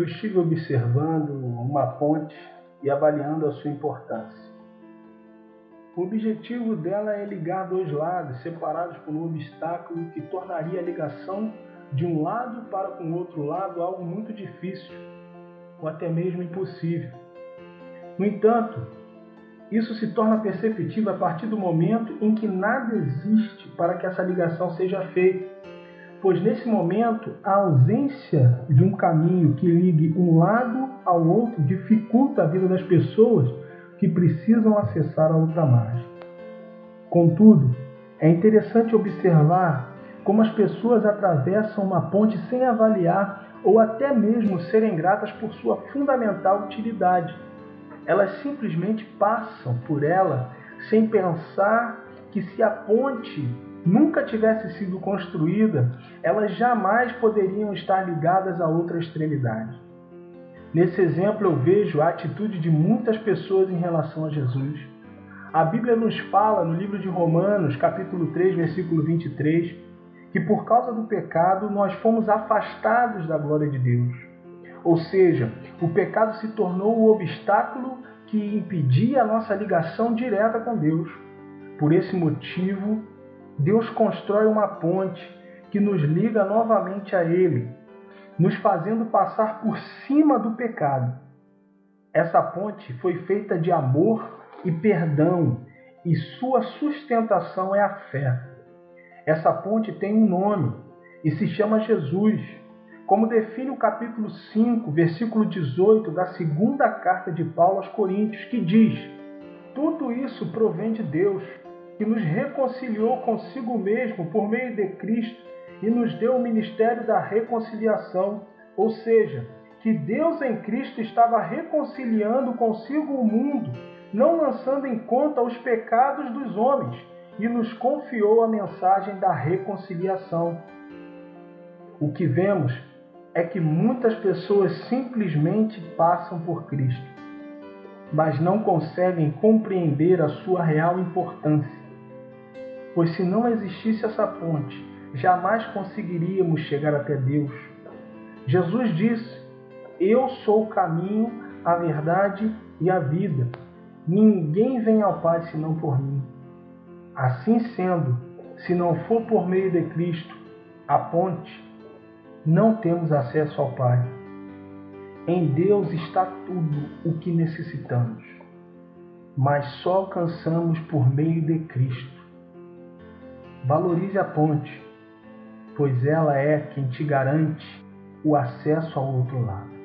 estive observando uma ponte e avaliando a sua importância. O objetivo dela é ligar dois lados separados por um obstáculo que tornaria a ligação de um lado para com o outro lado algo muito difícil ou até mesmo impossível. No entanto, isso se torna perceptível a partir do momento em que nada existe para que essa ligação seja feita, pois nesse momento a ausência de um caminho que ligue um lado ao outro dificulta a vida das pessoas que precisam acessar a outra margem. Contudo, é interessante observar como as pessoas atravessam uma ponte sem avaliar ou até mesmo serem gratas por sua fundamental utilidade. Elas simplesmente passam por ela sem pensar que se a ponte nunca tivesse sido construída, elas jamais poderiam estar ligadas a outra extremidade. Nesse exemplo eu vejo a atitude de muitas pessoas em relação a Jesus. A Bíblia nos fala no livro de Romanos, capítulo 3, versículo 23, que por causa do pecado nós fomos afastados da glória de Deus. Ou seja, o pecado se tornou o obstáculo que impedia a nossa ligação direta com Deus. Por esse motivo, Deus constrói uma ponte que nos liga novamente a Ele, nos fazendo passar por cima do pecado. Essa ponte foi feita de amor e perdão, e sua sustentação é a fé. Essa ponte tem um nome e se chama Jesus, como define o capítulo 5, versículo 18 da segunda carta de Paulo aos Coríntios, que diz: Tudo isso provém de Deus, que nos reconciliou consigo mesmo por meio de Cristo e nos deu o ministério da reconciliação, ou seja, que Deus em Cristo estava reconciliando consigo o mundo, não lançando em conta os pecados dos homens e nos confiou a mensagem da reconciliação. O que vemos é que muitas pessoas simplesmente passam por Cristo, mas não conseguem compreender a sua real importância. Pois se não existisse essa ponte, jamais conseguiríamos chegar até Deus. Jesus disse: Eu sou o caminho, a verdade e a vida. Ninguém vem ao Pai senão por mim. Assim sendo, se não for por meio de Cristo, a ponte, não temos acesso ao Pai. Em Deus está tudo o que necessitamos, mas só alcançamos por meio de Cristo. Valorize a ponte, pois ela é quem te garante o acesso ao outro lado.